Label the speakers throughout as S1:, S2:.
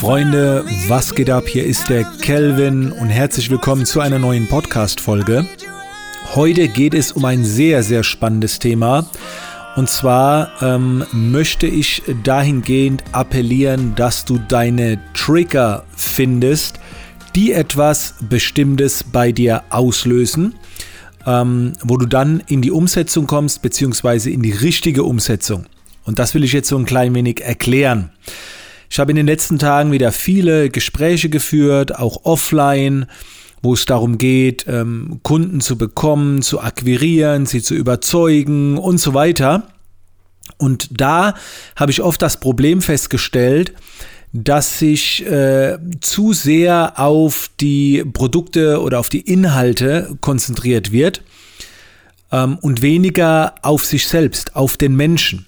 S1: Freunde, was geht ab? Hier ist der Kelvin und herzlich willkommen zu einer neuen Podcast-Folge. Heute geht es um ein sehr, sehr spannendes Thema. Und zwar ähm, möchte ich dahingehend appellieren, dass du deine Trigger findest, die etwas Bestimmtes bei dir auslösen, ähm, wo du dann in die Umsetzung kommst, beziehungsweise in die richtige Umsetzung. Und das will ich jetzt so ein klein wenig erklären. Ich habe in den letzten Tagen wieder viele Gespräche geführt, auch offline, wo es darum geht, ähm, Kunden zu bekommen, zu akquirieren, sie zu überzeugen und so weiter. Und da habe ich oft das Problem festgestellt, dass sich äh, zu sehr auf die Produkte oder auf die Inhalte konzentriert wird ähm, und weniger auf sich selbst, auf den Menschen.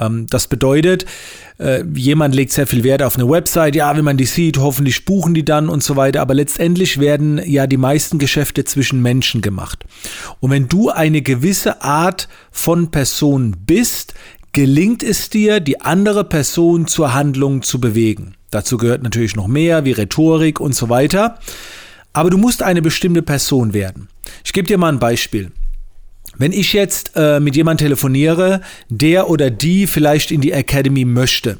S1: Ähm, das bedeutet, äh, jemand legt sehr viel Wert auf eine Website, ja, wenn man die sieht, hoffentlich buchen die dann und so weiter, aber letztendlich werden ja die meisten Geschäfte zwischen Menschen gemacht. Und wenn du eine gewisse Art von Person bist, gelingt es dir, die andere Person zur Handlung zu bewegen. Dazu gehört natürlich noch mehr, wie Rhetorik und so weiter. Aber du musst eine bestimmte Person werden. Ich gebe dir mal ein Beispiel. Wenn ich jetzt äh, mit jemandem telefoniere, der oder die vielleicht in die Academy möchte,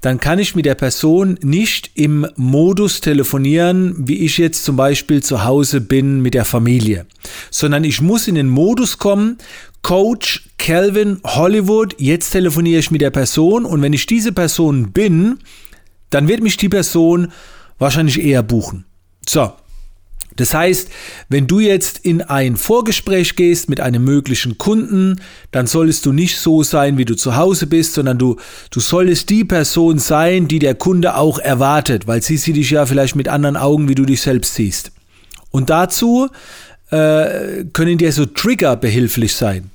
S1: dann kann ich mit der Person nicht im Modus telefonieren, wie ich jetzt zum Beispiel zu Hause bin mit der Familie, sondern ich muss in den Modus kommen, Coach Calvin Hollywood, jetzt telefoniere ich mit der Person und wenn ich diese Person bin, dann wird mich die Person wahrscheinlich eher buchen. So, das heißt, wenn du jetzt in ein Vorgespräch gehst mit einem möglichen Kunden, dann solltest du nicht so sein, wie du zu Hause bist, sondern du, du solltest die Person sein, die der Kunde auch erwartet, weil sie sieht dich ja vielleicht mit anderen Augen, wie du dich selbst siehst. Und dazu äh, können dir so Trigger behilflich sein.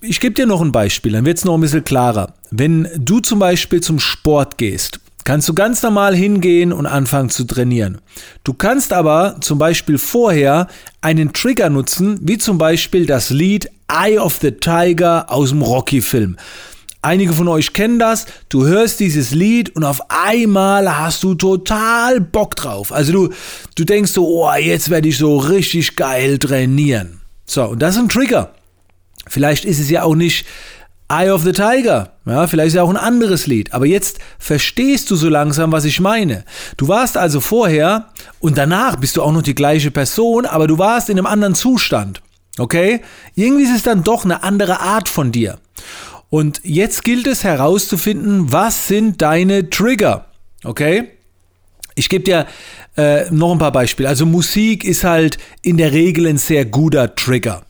S1: Ich gebe dir noch ein Beispiel, dann wird es noch ein bisschen klarer. Wenn du zum Beispiel zum Sport gehst kannst du ganz normal hingehen und anfangen zu trainieren. Du kannst aber zum Beispiel vorher einen Trigger nutzen, wie zum Beispiel das Lied Eye of the Tiger aus dem Rocky-Film. Einige von euch kennen das. Du hörst dieses Lied und auf einmal hast du total Bock drauf. Also du, du denkst so, oh, jetzt werde ich so richtig geil trainieren. So, und das ist ein Trigger. Vielleicht ist es ja auch nicht Eye of the Tiger. Ja, vielleicht ist ja auch ein anderes Lied. Aber jetzt verstehst du so langsam, was ich meine. Du warst also vorher und danach bist du auch noch die gleiche Person, aber du warst in einem anderen Zustand. Okay? Irgendwie ist es dann doch eine andere Art von dir. Und jetzt gilt es herauszufinden, was sind deine Trigger. Okay? Ich gebe dir äh, noch ein paar Beispiele. Also Musik ist halt in der Regel ein sehr guter Trigger.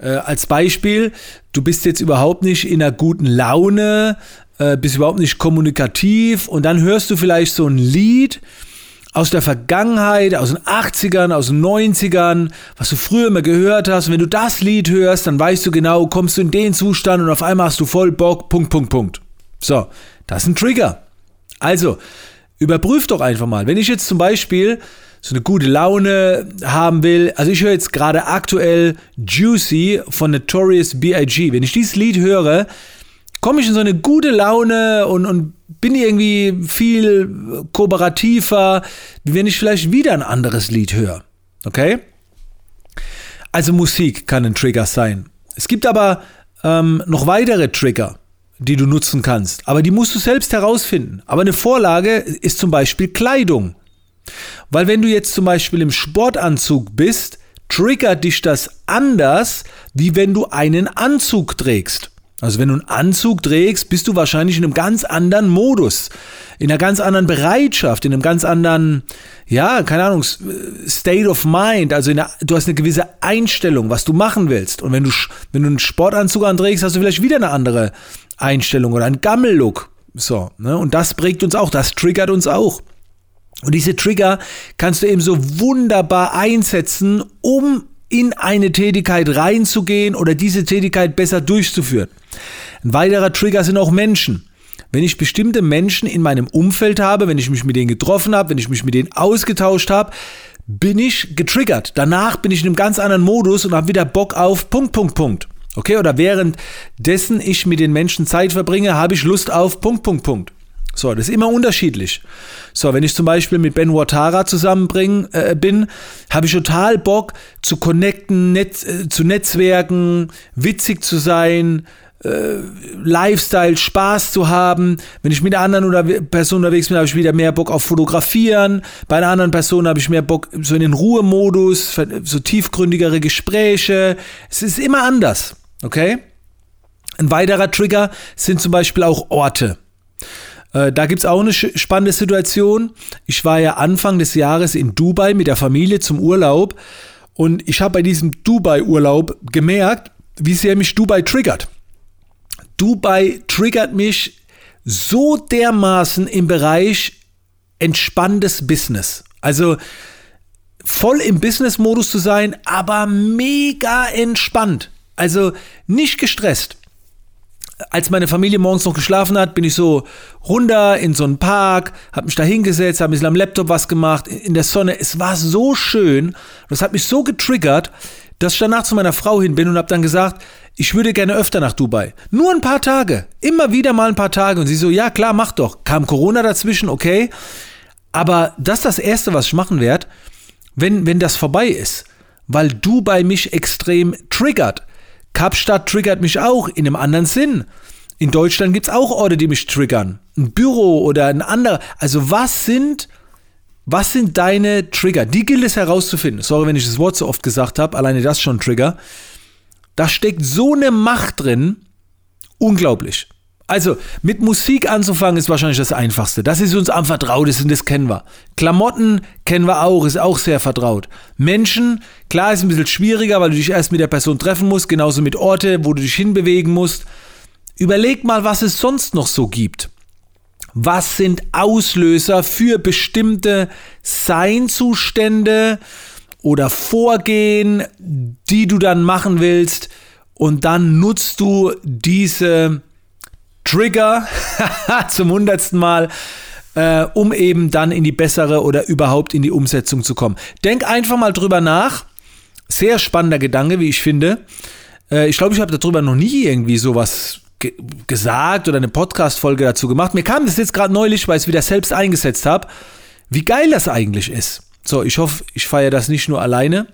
S1: Äh, als Beispiel, du bist jetzt überhaupt nicht in einer guten Laune, äh, bist überhaupt nicht kommunikativ und dann hörst du vielleicht so ein Lied aus der Vergangenheit, aus den 80ern, aus den 90ern, was du früher immer gehört hast. Und wenn du das Lied hörst, dann weißt du genau, kommst du in den Zustand und auf einmal hast du voll Bock, Punkt, Punkt, Punkt. So, das ist ein Trigger. Also, überprüf doch einfach mal. Wenn ich jetzt zum Beispiel so eine gute Laune haben will. Also ich höre jetzt gerade aktuell Juicy von Notorious B.I.G. Wenn ich dieses Lied höre, komme ich in so eine gute Laune und, und bin irgendwie viel kooperativer, wie wenn ich vielleicht wieder ein anderes Lied höre. Okay? Also Musik kann ein Trigger sein. Es gibt aber ähm, noch weitere Trigger, die du nutzen kannst. Aber die musst du selbst herausfinden. Aber eine Vorlage ist zum Beispiel Kleidung. Weil wenn du jetzt zum Beispiel im Sportanzug bist, triggert dich das anders, wie wenn du einen Anzug trägst. Also wenn du einen Anzug trägst, bist du wahrscheinlich in einem ganz anderen Modus, in einer ganz anderen Bereitschaft, in einem ganz anderen, ja, keine Ahnung, State of Mind. Also einer, du hast eine gewisse Einstellung, was du machen willst. Und wenn du, wenn du einen Sportanzug anträgst, hast du vielleicht wieder eine andere Einstellung oder einen Gammellook. So, ne? Und das prägt uns auch, das triggert uns auch. Und diese Trigger kannst du eben so wunderbar einsetzen, um in eine Tätigkeit reinzugehen oder diese Tätigkeit besser durchzuführen. Ein weiterer Trigger sind auch Menschen. Wenn ich bestimmte Menschen in meinem Umfeld habe, wenn ich mich mit denen getroffen habe, wenn ich mich mit denen ausgetauscht habe, bin ich getriggert. Danach bin ich in einem ganz anderen Modus und habe wieder Bock auf Punkt, Punkt, Punkt. Okay, oder währenddessen ich mit den Menschen Zeit verbringe, habe ich Lust auf Punkt, Punkt, Punkt. So, das ist immer unterschiedlich. So, wenn ich zum Beispiel mit Ben Watara zusammen äh, bin, habe ich total Bock zu connecten, net, äh, zu netzwerken, witzig zu sein, äh, Lifestyle, Spaß zu haben. Wenn ich mit einer anderen oder Person unterwegs bin, habe ich wieder mehr Bock auf Fotografieren. Bei einer anderen Person habe ich mehr Bock so in den Ruhemodus, so tiefgründigere Gespräche. Es ist immer anders, okay? Ein weiterer Trigger sind zum Beispiel auch Orte. Äh, da gibt es auch eine spannende Situation. Ich war ja Anfang des Jahres in Dubai mit der Familie zum Urlaub und ich habe bei diesem Dubai-Urlaub gemerkt, wie sehr mich Dubai triggert. Dubai triggert mich so dermaßen im Bereich entspanntes Business. Also voll im Business-Modus zu sein, aber mega entspannt. Also nicht gestresst als meine Familie morgens noch geschlafen hat, bin ich so runter in so einen Park, habe mich da hingesetzt, habe ein bisschen am Laptop was gemacht, in der Sonne. Es war so schön, das hat mich so getriggert, dass ich danach zu meiner Frau hin bin und habe dann gesagt, ich würde gerne öfter nach Dubai. Nur ein paar Tage, immer wieder mal ein paar Tage. Und sie so, ja klar, mach doch. Kam Corona dazwischen, okay. Aber das ist das Erste, was ich machen werde, wenn, wenn das vorbei ist. Weil Dubai mich extrem triggert. Kapstadt triggert mich auch in einem anderen Sinn. In Deutschland gibt es auch Orte, die mich triggern. Ein Büro oder ein anderer. Also was sind, was sind deine Trigger? Die gilt es herauszufinden. Sorry, wenn ich das Wort so oft gesagt habe, alleine das schon Trigger. Da steckt so eine Macht drin. Unglaublich. Also mit Musik anzufangen ist wahrscheinlich das Einfachste. Das ist uns am vertrautesten, das kennen wir. Klamotten kennen wir auch, ist auch sehr vertraut. Menschen, klar ist ein bisschen schwieriger, weil du dich erst mit der Person treffen musst, genauso mit Orte, wo du dich hinbewegen musst. Überleg mal, was es sonst noch so gibt. Was sind Auslöser für bestimmte Seinzustände oder Vorgehen, die du dann machen willst? Und dann nutzt du diese Trigger zum hundertsten Mal, äh, um eben dann in die bessere oder überhaupt in die Umsetzung zu kommen. Denk einfach mal drüber nach. Sehr spannender Gedanke, wie ich finde. Äh, ich glaube, ich habe darüber noch nie irgendwie sowas ge gesagt oder eine Podcast-Folge dazu gemacht. Mir kam das jetzt gerade neulich, weil ich es wieder selbst eingesetzt habe, wie geil das eigentlich ist. So, ich hoffe, ich feiere das nicht nur alleine.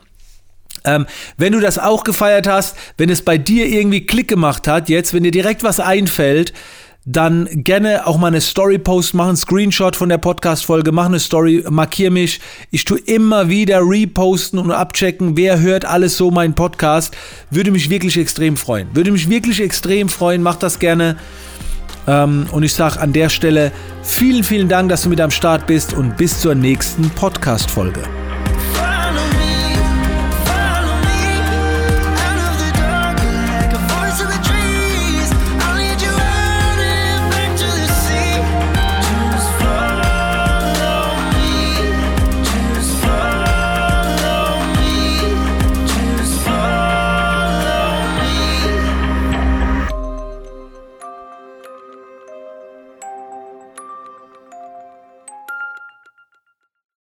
S1: Ähm, wenn du das auch gefeiert hast, wenn es bei dir irgendwie Klick gemacht hat, jetzt, wenn dir direkt was einfällt, dann gerne auch mal eine Story-Post machen, Screenshot von der Podcast-Folge, mach eine Story, markier mich. Ich tue immer wieder reposten und abchecken, wer hört alles so meinen Podcast. Würde mich wirklich extrem freuen. Würde mich wirklich extrem freuen. Mach das gerne. Ähm, und ich sage an der Stelle vielen, vielen Dank, dass du mit am Start bist und bis zur nächsten Podcast-Folge.